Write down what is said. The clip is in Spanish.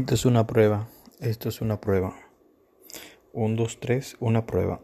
Esto es una prueba. Esto es una prueba. 1, 2, 3, una prueba.